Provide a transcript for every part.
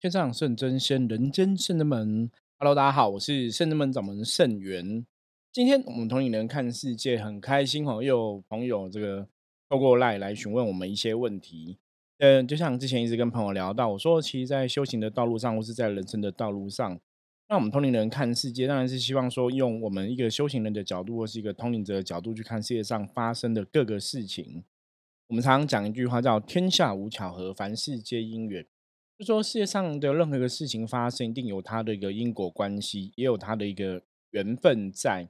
天上圣真仙，人间圣人门。Hello，大家好，我是圣人门掌门圣元。今天我们同龄人看世界很开心哦，又有朋友这个透过赖来询问我们一些问题。嗯，就像之前一直跟朋友聊到，我说其实，在修行的道路上，或是在人生的道路上，那我们同龄人看世界，当然是希望说，用我们一个修行人的角度，或是一个通灵者的角度去看世界上发生的各个事情。我们常常讲一句话叫“天下无巧合，凡事皆因缘”。就说世界上的任何一个事情发生，一定有它的一个因果关系，也有它的一个缘分在。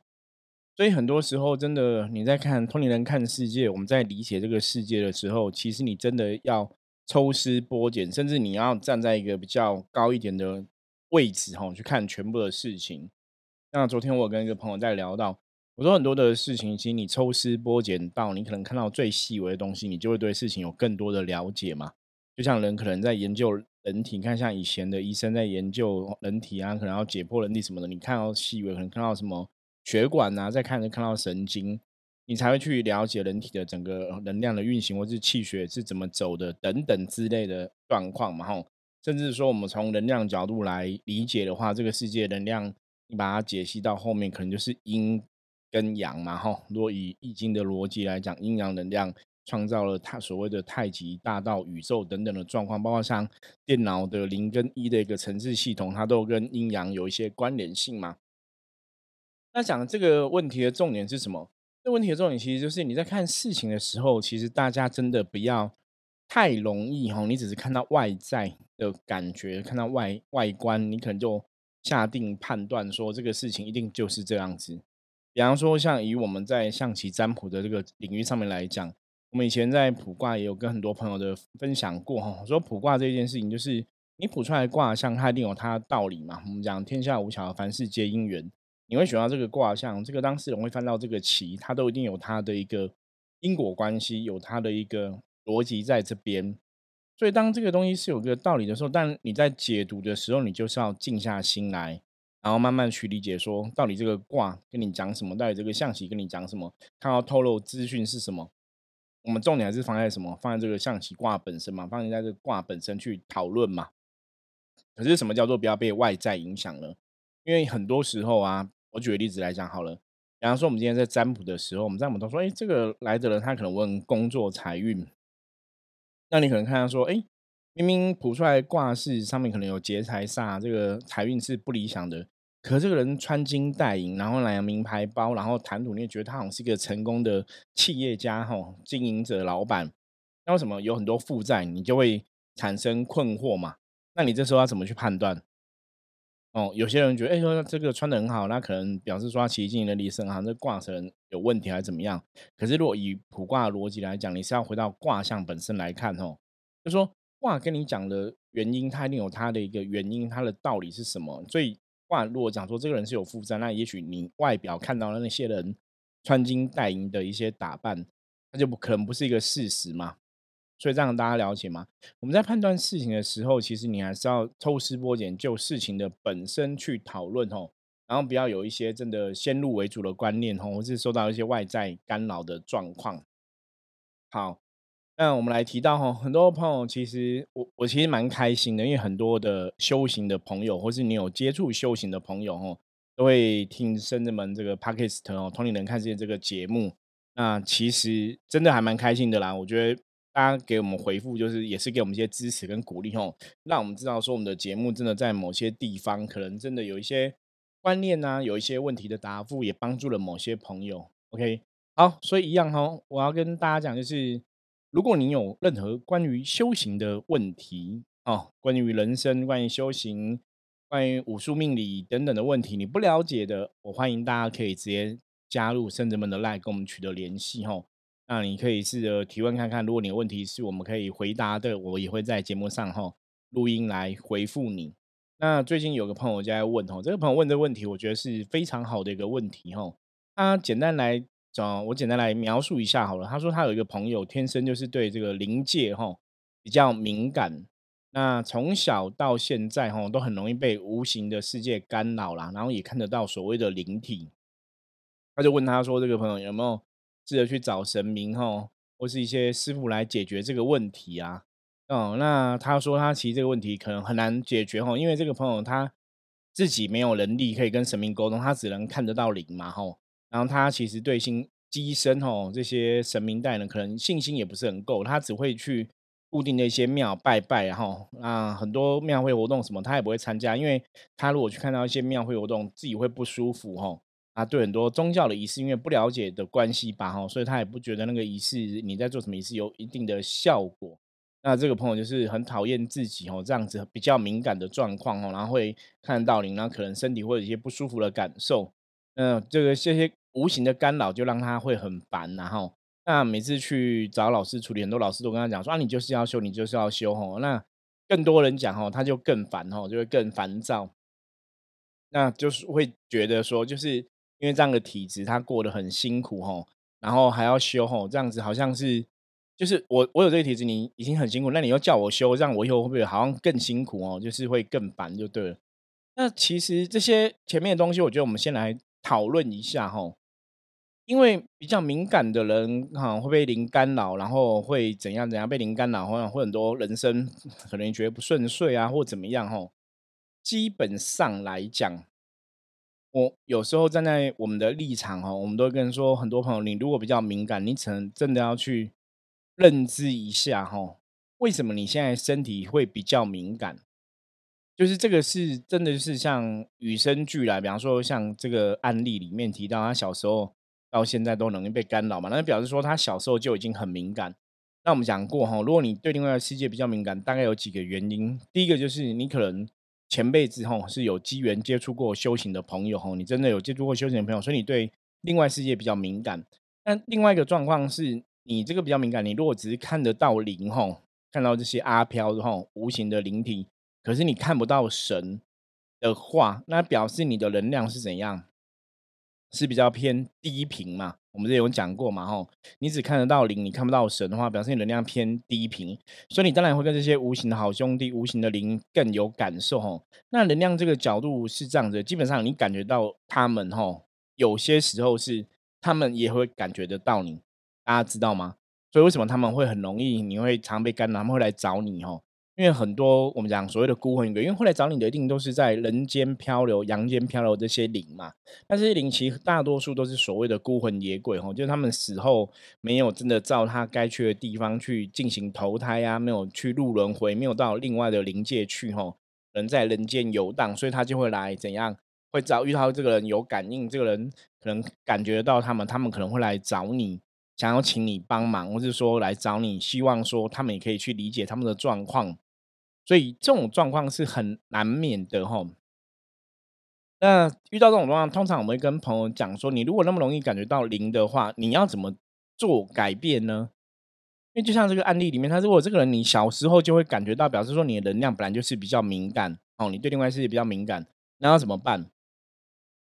所以很多时候，真的你在看通灵人看世界，我们在理解这个世界的时候，其实你真的要抽丝剥茧，甚至你要站在一个比较高一点的位置，哈，去看全部的事情。那昨天我跟一个朋友在聊到，我说很多的事情，其实你抽丝剥茧到你可能看到最细微的东西，你就会对事情有更多的了解嘛。就像人可能在研究。人体，你看像以前的医生在研究人体啊，可能要解剖人体什么的，你看到细微，可能看到什么血管啊，再看就看到神经，你才会去了解人体的整个能量的运行，或是气血是怎么走的等等之类的状况嘛，吼，甚至说我们从能量角度来理解的话，这个世界能量，你把它解析到后面，可能就是阴跟阳嘛，吼，如果以易经的逻辑来讲，阴阳能量。创造了太所谓的太极大道、宇宙等等的状况，包括像电脑的零跟一的一个层次系统，它都跟阴阳有一些关联性嘛。那讲这个问题的重点是什么？这问题的重点其实就是你在看事情的时候，其实大家真的不要太容易哈，你只是看到外在的感觉，看到外外观，你可能就下定判断说这个事情一定就是这样子。比方说，像以我们在象棋占卜的这个领域上面来讲。我们以前在卜卦也有跟很多朋友的分享过哈，说卜卦这件事情，就是你卜出来卦象，它一定有它的道理嘛。我们讲天下无巧，凡事皆因缘。你会选到这个卦象，这个当事人会翻到这个棋，它都一定有它的一个因果关系，有它的一个逻辑在这边。所以当这个东西是有个道理的时候，但你在解读的时候，你就是要静下心来，然后慢慢去理解，说到底这个卦跟你讲什么，到底这个象棋跟你讲什么，看到透露资讯是什么。我们重点还是放在什么？放在这个象棋卦本身嘛，放在这个卦本身去讨论嘛。可是什么叫做不要被外在影响呢？因为很多时候啊，我举个例子来讲好了。比方说，我们今天在占卜的时候，我们在卜都说，哎，这个来的人他可能问工作财运。那你可能看到说，哎，明明卜出来卦是上面可能有劫财煞，这个财运是不理想的。可这个人穿金戴银，然后拿名牌包，然后谈吐，你也觉得他好像是一个成功的企业家、哈经营者、老板。那为什么有很多负债，你就会产生困惑嘛？那你这时候要怎么去判断？哦，有些人觉得，哎，说这个穿的很好，那可能表示说他其实经营能力很好，这卦程有问题还是怎么样？可是如果以卜卦逻辑来讲，你是要回到卦象本身来看，哦，就说卦跟你讲的原因，它一定有它的一个原因，它的道理是什么？所以。话如果讲说这个人是有负债，那也许你外表看到的那些人穿金戴银的一些打扮，那就不可能不是一个事实嘛。所以这样大家了解吗？我们在判断事情的时候，其实你还是要抽丝剥茧，就事情的本身去讨论哦，然后不要有一些真的先入为主的观念哦，或是受到一些外在干扰的状况。好。那我们来提到哈，很多朋友其实我我其实蛮开心的，因为很多的修行的朋友，或是你有接触修行的朋友哈，都会听圣人们这个 podcast 哦，同龄人看世界这个节目。那其实真的还蛮开心的啦。我觉得大家给我们回复，就是也是给我们一些支持跟鼓励哦，让我们知道说我们的节目真的在某些地方可能真的有一些观念呐，有一些问题的答复，也帮助了某些朋友。OK，好，所以一样哈，我要跟大家讲就是。如果你有任何关于修行的问题哦，关于人生、关于修行、关于武术命理等等的问题，你不了解的，我欢迎大家可以直接加入圣者们的 line 跟我们取得联系哈。那你可以试着提问看看，如果你的问题是我们可以回答的，我也会在节目上哈录音来回复你。那最近有个朋友在问哈，这个朋友问的问题，我觉得是非常好的一个问题哈。他简单来。我简单来描述一下好了。他说他有一个朋友，天生就是对这个灵界哈比较敏感。那从小到现在哈都很容易被无形的世界干扰啦，然后也看得到所谓的灵体。他就问他说：“这个朋友有没有试着去找神明哈，或是一些师傅来解决这个问题啊？”哦，那他说他其实这个问题可能很难解决哦，因为这个朋友他自己没有能力可以跟神明沟通，他只能看得到灵嘛吼。然后他其实对星机身吼这些神明代呢，可能信心也不是很够，他只会去固定的一些庙拜拜，然后那很多庙会活动什么他也不会参加，因为他如果去看到一些庙会活动，自己会不舒服吼。啊，对很多宗教的仪式，因为不了解的关系吧吼，所以他也不觉得那个仪式你在做什么仪式有一定的效果。那这个朋友就是很讨厌自己哦，这样子比较敏感的状况哦，然后会看到你，然后可能身体会有一些不舒服的感受。嗯，这个这些无形的干扰就让他会很烦，然后那每次去找老师处理，很多老师都跟他讲说啊，你就是要修，你就是要修哦。那更多人讲哦，他就更烦哦，就会更烦躁。那就是会觉得说，就是因为这样的体质，他过得很辛苦哦，然后还要修哦，这样子好像是。就是我，我有这个体质，你已经很辛苦，那你又叫我修，让我以后会不会好像更辛苦哦？就是会更烦，就对了。那其实这些前面的东西，我觉得我们先来讨论一下哈。因为比较敏感的人哈，会被灵干扰，然后会怎样怎样被灵干扰，或者很多人生可能觉得不顺遂啊，或怎么样哈。基本上来讲，我有时候站在我们的立场哈，我们都跟说，很多朋友，你如果比较敏感，你可能真的要去。认知一下哈，为什么你现在身体会比较敏感？就是这个是真的是像与生俱来，比方说像这个案例里面提到，他小时候到现在都容易被干扰嘛，那就表示说他小时候就已经很敏感。那我们讲过哈，如果你对另外的世界比较敏感，大概有几个原因。第一个就是你可能前辈子哈是有机缘接触过修行的朋友哈，你真的有接触过修行的朋友，所以你对另外世界比较敏感。那另外一个状况是。你这个比较敏感，你如果只是看得到灵吼，看到这些阿飘吼无形的灵体，可是你看不到神的话，那表示你的能量是怎样？是比较偏低频嘛？我们这有讲过嘛吼，你只看得到灵，你看不到神的话，表示你能量偏低频，所以你当然会跟这些无形的好兄弟、无形的灵更有感受吼。那能量这个角度是这样子，基本上你感觉到他们吼，有些时候是他们也会感觉得到你。大家知道吗？所以为什么他们会很容易，你会常被干扰，他们会来找你吼？因为很多我们讲所谓的孤魂野鬼，因为后来找你的一定都是在人间漂流、阳间漂流这些灵嘛。那这些灵其实大多数都是所谓的孤魂野鬼哦，就是他们死后没有真的照他该去的地方去进行投胎啊，没有去入轮回，没有到另外的灵界去吼，人在人间游荡，所以他就会来怎样？会找遇到这个人有感应，这个人可能感觉到他们，他们可能会来找你。想要请你帮忙，或是说来找你，希望说他们也可以去理解他们的状况，所以这种状况是很难免的哈。那遇到这种状况，通常我们会跟朋友讲说，你如果那么容易感觉到灵的话，你要怎么做改变呢？因为就像这个案例里面，他如果这个人你小时候就会感觉到，表示说你的能量本来就是比较敏感哦，你对另外世界比较敏感，那要怎么办？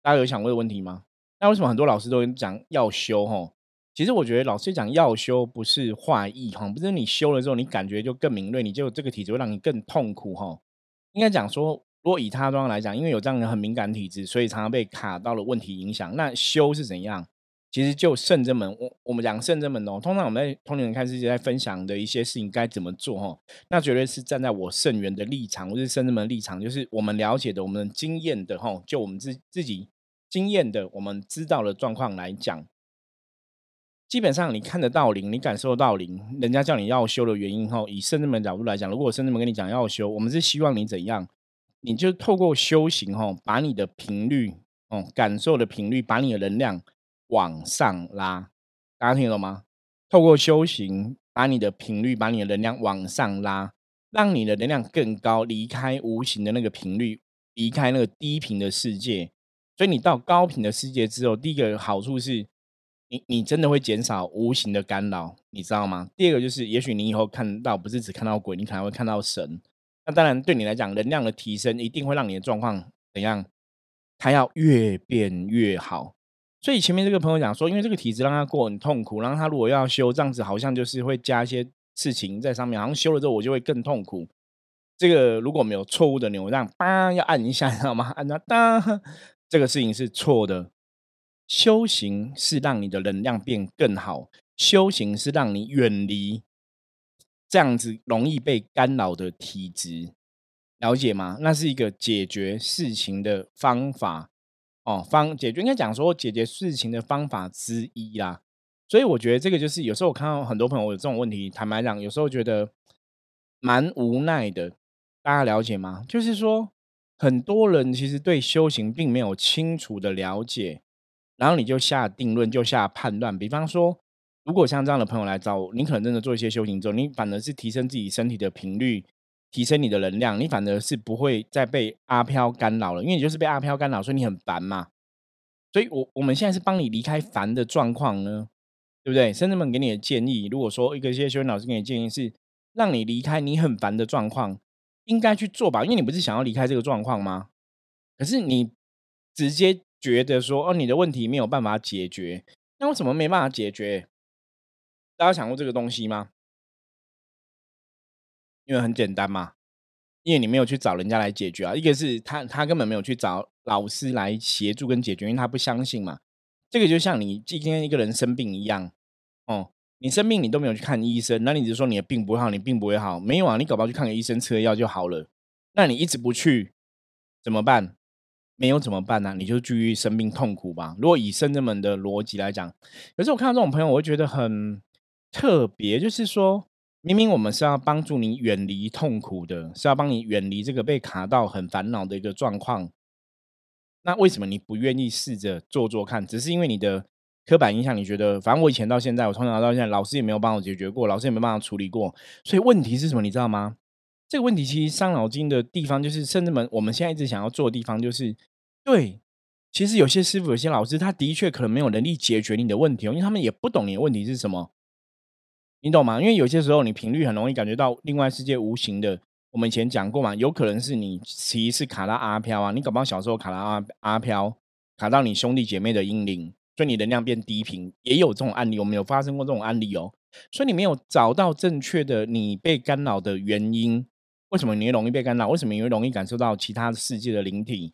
大家有想过的问题吗？那为什么很多老师都讲要修哈？其实我觉得老师讲要修不是坏意哈，不是你修了之后你感觉就更敏锐，你就这个体质会让你更痛苦哈。应该讲说，如果以他状况来讲，因为有这样的很敏感体质，所以常常被卡到了问题影响。那修是怎样？其实就圣真门，我我们讲圣真门哦，通常我们在通灵人看世界在分享的一些事情该怎么做哈，那绝对是站在我圣元的立场，或是圣真门立场，就是我们了解的、我们经验的哈，就我们自自己经验的、我们知道的状况来讲。基本上你看得到灵，你感受到灵，人家叫你要修的原因后，以圣人门角度来讲，如果圣人门跟你讲要修，我们是希望你怎样？你就透过修行吼，把你的频率哦，感受的频率，把你的能量往上拉。大家听懂吗？透过修行，把你的频率，把你的能量往上拉，让你的能量更高，离开无形的那个频率，离开那个低频的世界。所以你到高频的世界之后，第一个好处是。你你真的会减少无形的干扰，你知道吗？第二个就是，也许你以后看到不是只看到鬼，你可能会看到神。那当然对你来讲，能量的提升一定会让你的状况怎样？它要越变越好。所以前面这个朋友讲说，因为这个体质让他过很痛苦，然后他如果要修，这样子好像就是会加一些事情在上面，好像修了之后我就会更痛苦。这个如果没有错误的扭让，叭要按一下，知道吗？按到哒，这个事情是错的。修行是让你的能量变更好，修行是让你远离这样子容易被干扰的体质，了解吗？那是一个解决事情的方法哦，方解决应该讲说解决事情的方法之一啦。所以我觉得这个就是有时候我看到很多朋友有这种问题，坦白讲，有时候觉得蛮无奈的。大家了解吗？就是说，很多人其实对修行并没有清楚的了解，然后你就下定论，就下判断。比方说，如果像这样的朋友来找我，你可能真的做一些修行之后，你反而是提升自己身体的频率，提升你的能量，你反而是不会再被阿飘干扰了，因为你就是被阿飘干扰，所以你很烦嘛。所以我我们现在是帮你离开烦的状况呢，对不对？甚至们给你的建议，如果说一个一些修行老师给你的建议是让你离开你很烦的状况。应该去做吧，因为你不是想要离开这个状况吗？可是你直接觉得说，哦，你的问题没有办法解决，那为什么没办法解决？大家想过这个东西吗？因为很简单嘛，因为你没有去找人家来解决啊。一个是他他根本没有去找老师来协助跟解决，因为他不相信嘛。这个就像你今天一个人生病一样，哦。你生病，你都没有去看医生，那你只是说你的病不会好，你病不会好，没有啊？你搞不好去看个医生，吃了药就好了。那你一直不去，怎么办？没有怎么办呢？你就继续生病痛苦吧。如果以圣人们的逻辑来讲，可是我看到这种朋友，我会觉得很特别，就是说明明我们是要帮助你远离痛苦的，是要帮你远离这个被卡到很烦恼的一个状况，那为什么你不愿意试着做做看？只是因为你的。刻板印象，你觉得？反正我以前到现在，我从小到现在，老师也没有帮我解决过，老师也没办法处理过。所以问题是什么？你知道吗？这个问题其实伤脑筋的地方，就是甚至们我们现在一直想要做的地方，就是对。其实有些师傅、有些老师，他的确可能没有能力解决你的问题，因为他们也不懂你的问题是什么。你懂吗？因为有些时候你频率很容易感觉到另外世界无形的。我们以前讲过嘛，有可能是你其实是卡到阿飘啊，你搞不好小时候卡到阿阿飘，卡到你兄弟姐妹的阴灵。所以你能量变低频，也有这种案例，我们有发生过这种案例哦。所以你没有找到正确的你被干扰的原因，为什么你会容易被干扰？为什么你会容易感受到其他世界的灵体？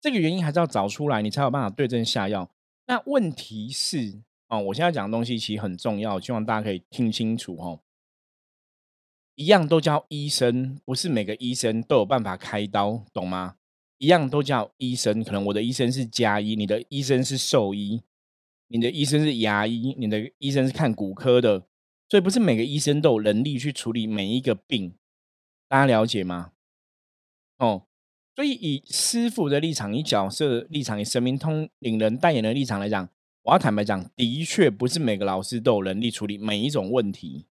这个原因还是要找出来，你才有办法对症下药。那问题是哦，我现在讲的东西其实很重要，希望大家可以听清楚哦。一样都叫医生，不是每个医生都有办法开刀，懂吗？一样都叫医生，可能我的医生是加医，你的医生是兽医。你的医生是牙医，你的医生是看骨科的，所以不是每个医生都有能力去处理每一个病，大家了解吗？哦，所以以师傅的立场、以角色立场、以神明通领人代言的立场来讲，我要坦白讲，的确不是每个老师都有能力处理每一种问题。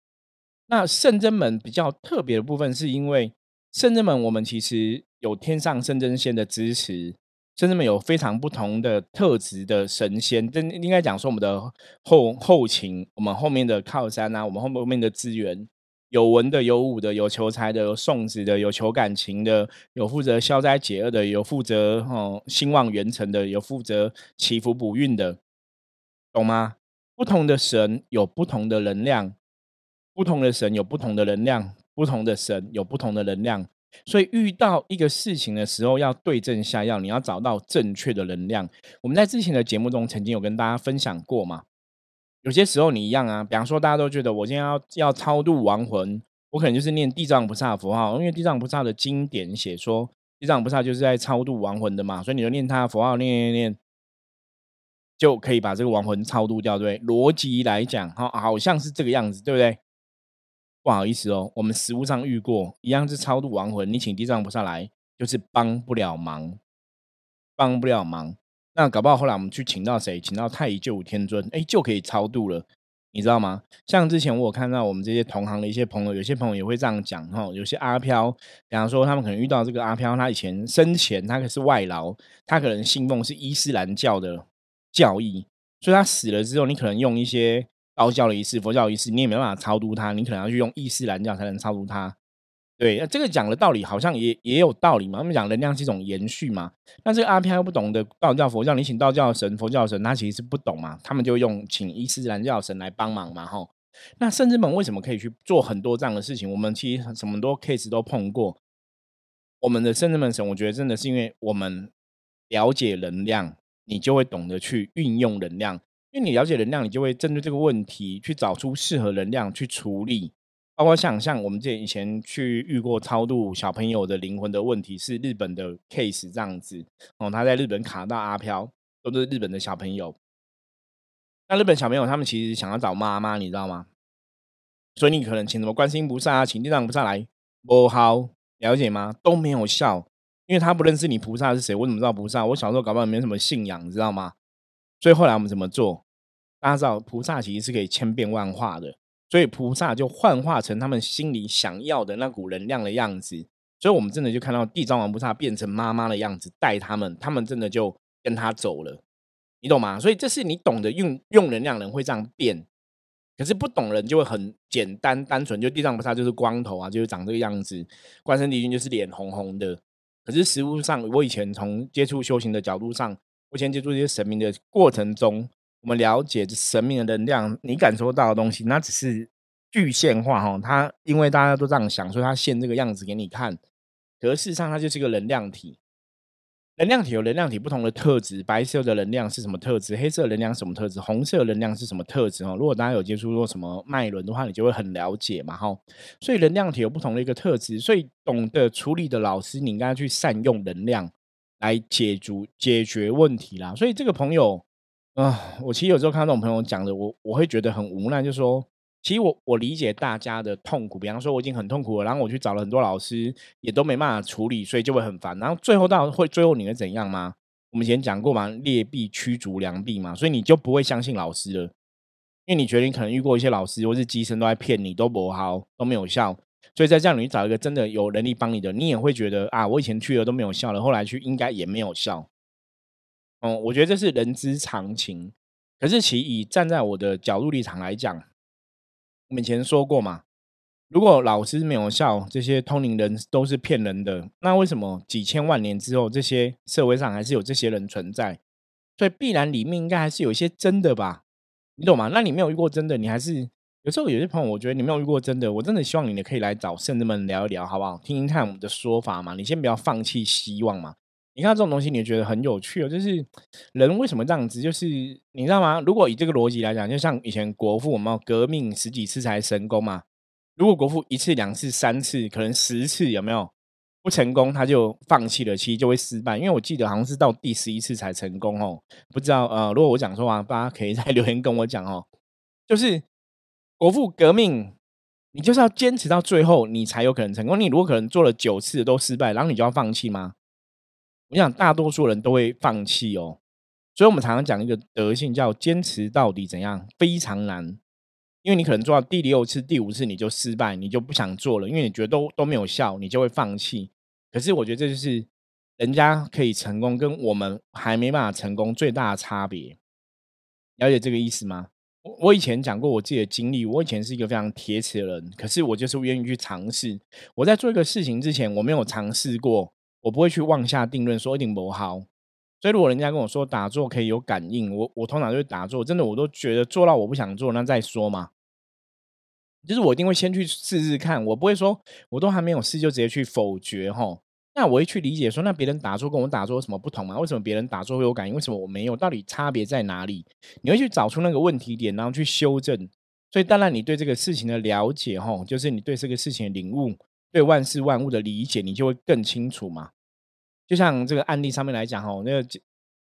那圣真门比较特别的部分，是因为圣真门我们其实有天上圣真仙的支持。圣真门有非常不同的特质的神仙，真应该讲说我们的后后勤，我们后面的靠山啊，我们后后面的资源，有文的，有武的，有求财的，有送子的，有求感情的，有负责消灾解厄的，有负责哦兴旺元成的，有负责祈福补运的，懂吗？不同的神有不同的能量，不同的神有不同的能量，不同的神有不同的能量。所以遇到一个事情的时候，要对症下药，你要找到正确的能量。我们在之前的节目中曾经有跟大家分享过嘛。有些时候你一样啊，比方说大家都觉得我今天要要超度亡魂，我可能就是念地藏菩萨符号，因为地藏菩萨的经典写说，地藏菩萨就是在超度亡魂的嘛，所以你就念他的符号，念念念，就可以把这个亡魂超度掉，对不对？逻辑来讲，哈，好像是这个样子，对不对？不好意思哦，我们实物上遇过，一样是超度亡魂，你请地藏菩萨来，就是帮不了忙，帮不了忙。那搞不好后来我们去请到谁，请到太乙救苦天尊，哎，就可以超度了，你知道吗？像之前我有看到我们这些同行的一些朋友，有些朋友也会这样讲哈，有些阿飘，比方说他们可能遇到这个阿飘，他以前生前他可是外劳，他可能信奉是伊斯兰教的教义，所以他死了之后，你可能用一些。道教的仪式、佛教仪式，你也没办法超度他，你可能要去用伊斯兰教才能超度他。对，那这个讲的道理好像也也有道理嘛。他们讲能量是一种延续嘛。但这个阿飘又不懂得道教、佛教，你请道教神、佛教神，他其实是不懂嘛。他们就用请伊斯兰教神来帮忙嘛。吼，那圣至门为什么可以去做很多这样的事情？我们其实什么多 case 都碰过。我们的圣至门神，我觉得真的是因为我们了解能量，你就会懂得去运用能量。因为你了解能量，你就会针对这个问题去找出适合能量去处理。包括像像我们这以前去遇过超度小朋友的灵魂的问题，是日本的 case 这样子哦，他在日本卡到阿飘，都是日本的小朋友。那日本小朋友他们其实想要找妈妈，你知道吗？所以你可能请什么观音菩萨啊，请地藏菩萨来，不好了解吗？都没有效，因为他不认识你菩萨是谁。我怎么知道菩萨？我小时候搞不好没什么信仰，你知道吗？所以后来我们怎么做？大家知道菩萨其实是可以千变万化的，所以菩萨就幻化成他们心里想要的那股能量的样子。所以我们真的就看到地藏王菩萨变成妈妈的样子带他们，他们真的就跟他走了。你懂吗？所以这是你懂得用用能量人会这样变，可是不懂人就会很简单单纯，就地藏菩萨就是光头啊，就是长这个样子；关圣帝君就是脸红红的。可是实物上，我以前从接触修行的角度上，我以前接触这些神明的过程中，我们了解神明的能量，你感受到的东西，那只是具现化哈。它因为大家都这样想，所以它现这个样子给你看，可是事实上它就是一个能量体。能量体有能量体不同的特质，白色的能量是什么特质？黑色能量什么特质？红色能量是什么特质？哦，如果大家有接触过什么脉轮的话，你就会很了解嘛，哈。所以能量体有不同的一个特质，所以懂得处理的老师，你应该去善用能量来解决解决问题啦。所以这个朋友啊，我其实有时候看到这种朋友讲的，我我会觉得很无奈，就说。其实我我理解大家的痛苦，比方说我已经很痛苦了，然后我去找了很多老师，也都没办法处理，所以就会很烦。然后最后到会最后你会怎样吗？我们以前讲过嘛，劣币驱逐良币嘛，所以你就不会相信老师了，因为你觉得你可能遇过一些老师或是机身都在骗你，都不好，都没有效。所以在这样你找一个真的有能力帮你的，你也会觉得啊，我以前去了都没有效了，后来去应该也没有效。嗯，我觉得这是人之常情。可是其以站在我的角度立场来讲。我们以前说过嘛，如果老师没有效，这些通灵人都是骗人的。那为什么几千万年之后，这些社会上还是有这些人存在？所以必然里面应该还是有一些真的吧？你懂吗？那你没有遇过真的，你还是有时候有些朋友，我觉得你没有遇过真的，我真的希望你呢可以来找圣人们聊一聊，好不好？听听看我们的说法嘛。你先不要放弃希望嘛。你看这种东西，你觉得很有趣哦。就是人为什么这样子？就是你知道吗？如果以这个逻辑来讲，就像以前国父，我们要革命十几次才成功嘛。如果国父一次、两次、三次，可能十次有没有不成功，他就放弃了，其实就会失败。因为我记得好像是到第十一次才成功哦。不知道呃，如果我讲错话，大家可以在 留言跟我讲哦。就是国父革命，你就是要坚持到最后，你才有可能成功。你如果可能做了九次都失败，然后你就要放弃吗？我想大多数人都会放弃哦，所以我们常常讲一个德性，叫坚持到底，怎样非常难，因为你可能做到第六次、第五次你就失败，你就不想做了，因为你觉得都都没有效，你就会放弃。可是我觉得这就是人家可以成功，跟我们还没办法成功最大的差别。了解这个意思吗？我我以前讲过我自己的经历，我以前是一个非常铁齿的人，可是我就是愿意去尝试。我在做一个事情之前，我没有尝试过。我不会去妄下定论，说一定不好。所以如果人家跟我说打坐可以有感应，我我通常就会打坐。真的，我都觉得做到我不想做，那再说嘛。就是我一定会先去试试看，我不会说我都还没有试就直接去否决哈。那我会去理解说，那别人打坐跟我打坐有什么不同吗？为什么别人打坐会有感应，为什么我没有？到底差别在哪里？你会去找出那个问题点，然后去修正。所以当然，你对这个事情的了解哈，就是你对这个事情的领悟，对万事万物的理解，你就会更清楚嘛。就像这个案例上面来讲，哈，那个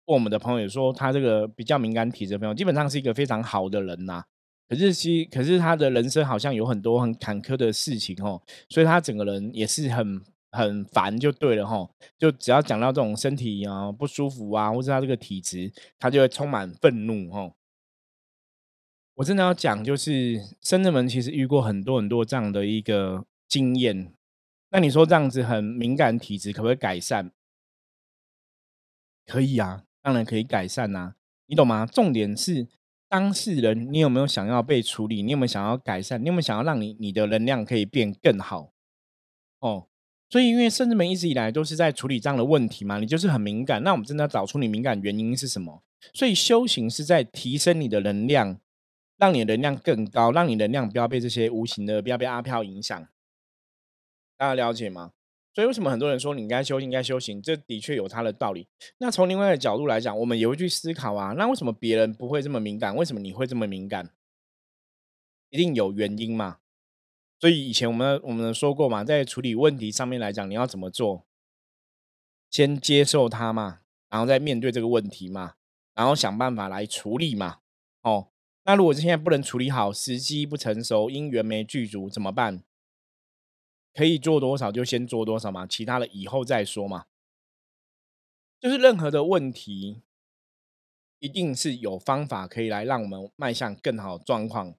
我们的朋友说，他这个比较敏感体质的朋友，基本上是一个非常好的人呐。可是其可是他的人生好像有很多很坎坷的事情，哦，所以他整个人也是很很烦，就对了，哈。就只要讲到这种身体啊不舒服啊，或者他这个体质，他就会充满愤怒，哈。我真的要讲，就是深圳门其实遇过很多很多这样的一个经验。那你说这样子很敏感体质可不可以改善？可以啊，当然可以改善呐，你懂吗？重点是当事人，你有没有想要被处理？你有没有想要改善？你有没有想要让你你的能量可以变更好？哦，所以因为甚至们一直以来都是在处理这样的问题嘛，你就是很敏感。那我们真的要找出你敏感原因是什么？所以修行是在提升你的能量，让你的能量更高，让你能量不要被这些无形的、不要被阿飘影响。大家了解吗？所以为什么很多人说你应该修行，应该修行？这的确有它的道理。那从另外一个角度来讲，我们也会去思考啊。那为什么别人不会这么敏感？为什么你会这么敏感？一定有原因嘛？所以以前我们我们说过嘛，在处理问题上面来讲，你要怎么做？先接受它嘛，然后再面对这个问题嘛，然后想办法来处理嘛。哦，那如果现在不能处理好，时机不成熟，因缘没具足，怎么办？可以做多少就先做多少嘛，其他的以后再说嘛。就是任何的问题，一定是有方法可以来让我们迈向更好的状况。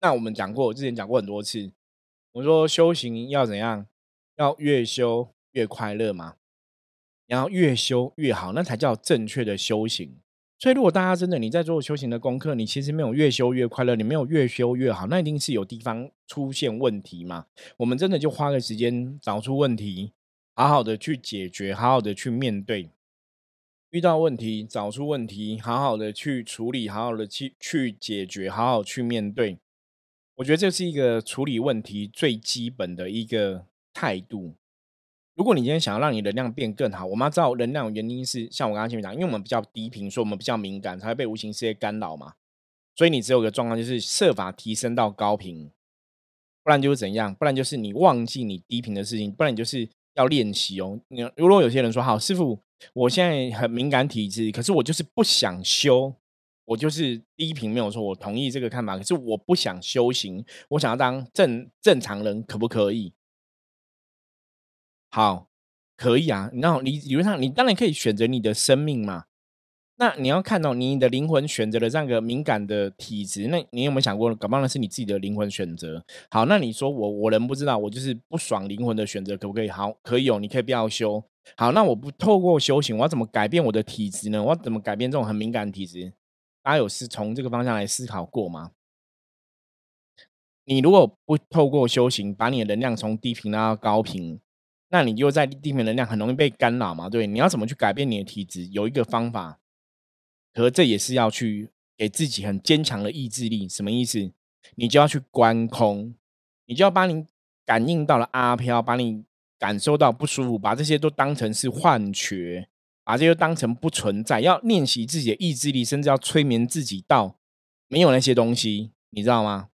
那我们讲过，之前讲过很多次，我说修行要怎样？要越修越快乐嘛，然后越修越好，那才叫正确的修行。所以，如果大家真的你在做修行的功课，你其实没有越修越快乐，你没有越修越好，那一定是有地方出现问题嘛。我们真的就花个时间找出问题，好好的去解决，好好的去面对。遇到问题，找出问题，好好的去处理，好好的去去解决，好好去面对。我觉得这是一个处理问题最基本的一个态度。如果你今天想要让你能量变更好，我们要知道能量原因是像我刚刚前面讲，因为我们比较低频，所以我们比较敏感，才会被无形世界干扰嘛。所以你只有一个状况，就是设法提升到高频，不然就是怎样？不然就是你忘记你低频的事情，不然你就是要练习哦。你如果有些人说，好师傅，我现在很敏感体质，可是我就是不想修，我就是低频没有错，我同意这个看法，可是我不想修行，我想要当正正常人，可不可以？好，可以啊。然后你理论上，你当然可以选择你的生命嘛。那你要看到你的灵魂选择了这样一个敏感的体质，那你有没有想过，搞不好那是你自己的灵魂选择？好，那你说我我人不知道，我就是不爽灵魂的选择，可不可以？好，可以哦，你可以不要修。好，那我不透过修行，我要怎么改变我的体质呢？我要怎么改变这种很敏感的体质？大家有是从这个方向来思考过吗？你如果不透过修行，把你的能量从低频拉到高频。那你就在地面能量很容易被干扰嘛？对，你要怎么去改变你的体质？有一个方法，可这也是要去给自己很坚强的意志力。什么意思？你就要去观空，你就要把你感应到了阿飘，把你感受到不舒服，把这些都当成是幻觉，把这些当成不存在。要练习自己的意志力，甚至要催眠自己到没有那些东西，你知道吗？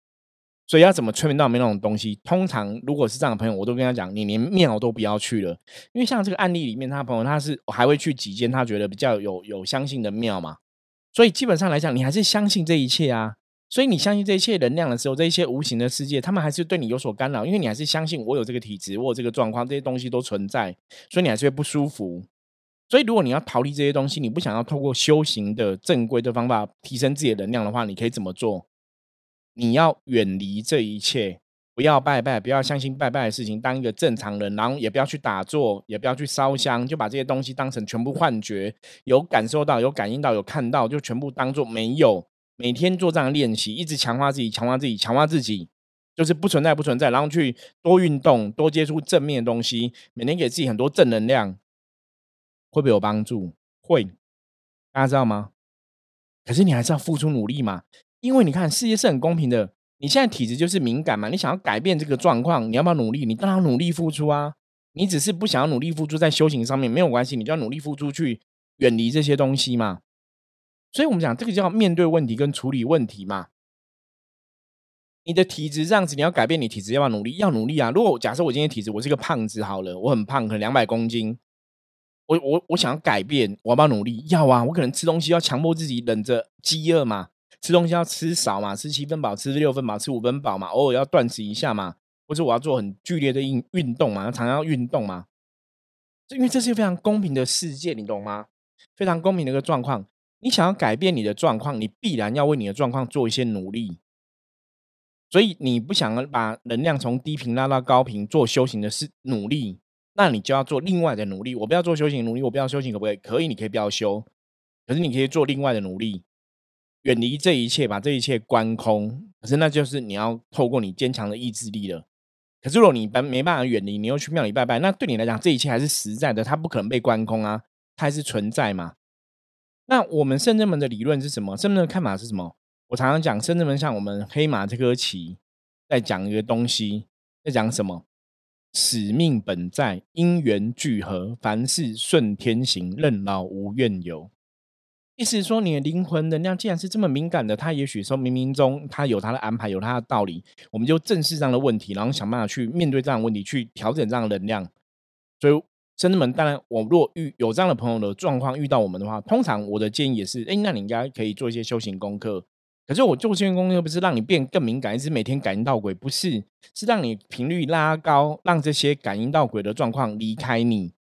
所以要怎么催眠到没那种东西？通常如果是这样的朋友，我都跟他讲，你连庙都不要去了，因为像这个案例里面，他的朋友他是还会去几间他觉得比较有有相信的庙嘛。所以基本上来讲，你还是相信这一切啊。所以你相信这一切能量的时候，这一些无形的世界，他们还是对你有所干扰，因为你还是相信我有这个体质，我有这个状况，这些东西都存在，所以你还是会不舒服。所以如果你要逃离这些东西，你不想要透过修行的正规的方法提升自己的能量的话，你可以怎么做？你要远离这一切，不要拜拜，不要相信拜拜的事情，当一个正常人，然后也不要去打坐，也不要去烧香，就把这些东西当成全部幻觉，有感受到、有感应到、有看到，就全部当做没有。每天做这样的练习，一直强化自己，强化自己，强化自己，就是不存在，不存在。然后去多运动，多接触正面的东西，每天给自己很多正能量，会不会有帮助？会，大家知道吗？可是你还是要付出努力嘛。因为你看，世界是很公平的。你现在体质就是敏感嘛，你想要改变这个状况，你要不要努力？你当然要努力付出啊。你只是不想要努力付出在修行上面没有关系，你就要努力付出去远离这些东西嘛。所以我们讲这个叫面对问题跟处理问题嘛。你的体质这样子，你要改变你体质，要不要努力？要努力啊。如果假设我今天体质我是个胖子好了，我很胖，可能两百公斤，我我我想要改变，我要不要努力？要啊。我可能吃东西要强迫自己忍着饥饿嘛。吃东西要吃少嘛，吃七分饱，吃六分饱，吃五分饱嘛，偶尔要断食一下嘛，或者我要做很剧烈的运运动嘛，常常要运动嘛，因为这是非常公平的世界，你懂吗？非常公平的一个状况，你想要改变你的状况，你必然要为你的状况做一些努力，所以你不想把能量从低频拉到高频，做修行的是努力，那你就要做另外的努力。我不要做修行努力，我不要修行可不可以？可以，你可以不要修，可是你可以做另外的努力。远离这一切，把这一切关空。可是那就是你要透过你坚强的意志力了。可是如果你没没办法远离，你又去庙里拜拜，那对你来讲，这一切还是实在的，它不可能被关空啊，它还是存在嘛。那我们圣人们的理论是什么？圣人们的看法是什么？我常常讲，圣人们像我们黑马这颗棋，在讲一个东西，在讲什么？使命本在，因缘聚合，凡事顺天行，任劳无怨尤。意思是说，你的灵魂能量既然是这么敏感的，它也许说冥冥中它有它的安排，有它的道理。我们就正视这样的问题，然后想办法去面对这样的问题，去调整这样的能量。所以，生子们，当然，我如果遇有这样的朋友的状况遇到我们的话，通常我的建议也是：哎，那你应该可以做一些修行功课。可是我做修行功课不是让你变更敏感，是每天感应到鬼，不是，是让你频率拉高，让这些感应到鬼的状况离开你。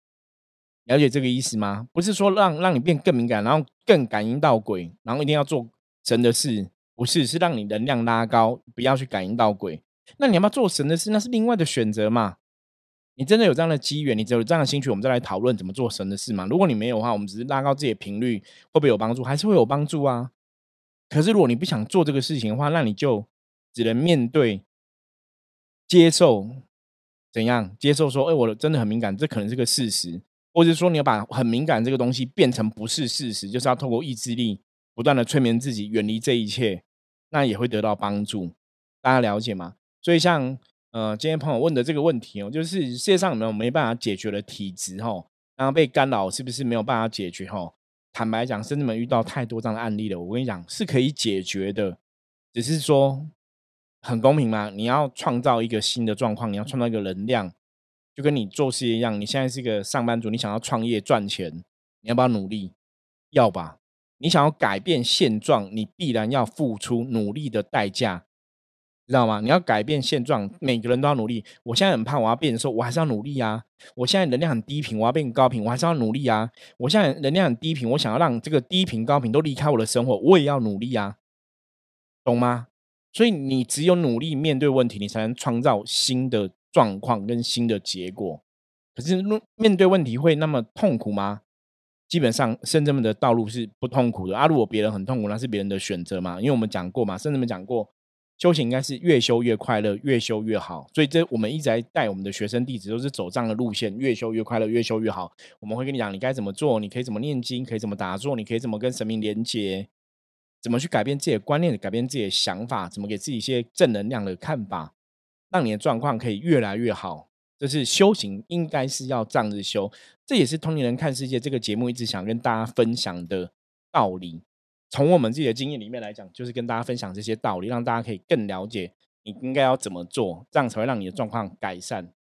了解这个意思吗？不是说让让你变更敏感，然后更感应到鬼，然后一定要做神的事，不是，是让你能量拉高，不要去感应到鬼。那你要不要做神的事？那是另外的选择嘛。你真的有这样的机缘，你只有这样的兴趣，我们再来讨论怎么做神的事嘛。如果你没有的话，我们只是拉高自己的频率，会不会有帮助？还是会有帮助啊。可是如果你不想做这个事情的话，那你就只能面对、接受，怎样接受？说，哎，我真的很敏感，这可能是个事实。或者说，你要把很敏感这个东西变成不是事实，就是要透过意志力不断的催眠自己，远离这一切，那也会得到帮助。大家了解吗？所以，像呃，今天朋友问的这个问题哦，就是世界上有没有没办法解决的体质哦？然后被干扰是不是没有办法解决哈？坦白讲，甚至们遇到太多这样的案例了。我跟你讲，是可以解决的，只是说很公平吗？你要创造一个新的状况，你要创造一个能量。就跟你做事一样，你现在是一个上班族，你想要创业赚钱，你要不要努力？要吧。你想要改变现状，你必然要付出努力的代价，知道吗？你要改变现状，每个人都要努力。我现在很胖，我要变瘦，我还是要努力啊。我现在能量很低频，我要变高频，我还是要努力啊。我现在能量很低频，我想要让这个低频高频都离开我的生活，我也要努力啊，懂吗？所以你只有努力面对问题，你才能创造新的。状况跟新的结果，可是面对问题会那么痛苦吗？基本上，圣人们的道路是不痛苦的啊。如果别人很痛苦，那是别人的选择嘛。因为我们讲过嘛，圣人们讲过，修行应该是越修越快乐，越修越好。所以这我们一直在带我们的学生弟子，都是走这样的路线，越修越快乐，越修越好。我们会跟你讲，你该怎么做，你可以怎么念经，可以怎么打坐，你可以怎么跟神明连接，怎么去改变自己的观念，改变自己的想法，怎么给自己一些正能量的看法。让你的状况可以越来越好，这是修行应该是要这样子修，这也是同龄人看世界这个节目一直想跟大家分享的道理。从我们自己的经验里面来讲，就是跟大家分享这些道理，让大家可以更了解你应该要怎么做，这样才会让你的状况改善。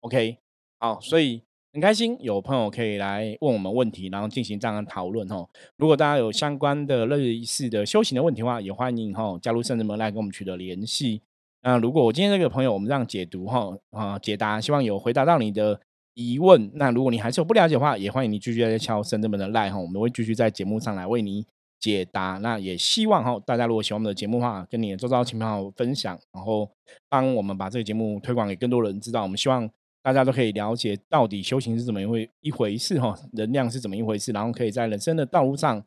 OK，好，所以很开心有朋友可以来问我们问题，然后进行这样的讨论哦。如果大家有相关的类似的修行的问题的话，也欢迎哦加入圣人门来跟我们取得联系。那如果我今天这个朋友，我们这样解读哈啊解答，希望有回答到你的疑问。那如果你还是有不了解的话，也欢迎你继续在敲深圳门的赖哈，我们会继续在节目上来为你解答。那也希望哈大家如果喜欢我们的节目的话，跟你的周遭亲朋好友分享，然后帮我们把这个节目推广给更多人知道。我们希望大家都可以了解到底修行是怎么一回一回事哈，能量是怎么一回事，然后可以在人生的道路上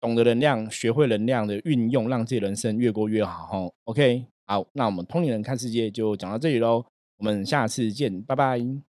懂得能量，学会能量的运用，让自己人生越过越好哈。OK。好，那我们通灵人看世界就讲到这里喽，我们下次见，拜拜。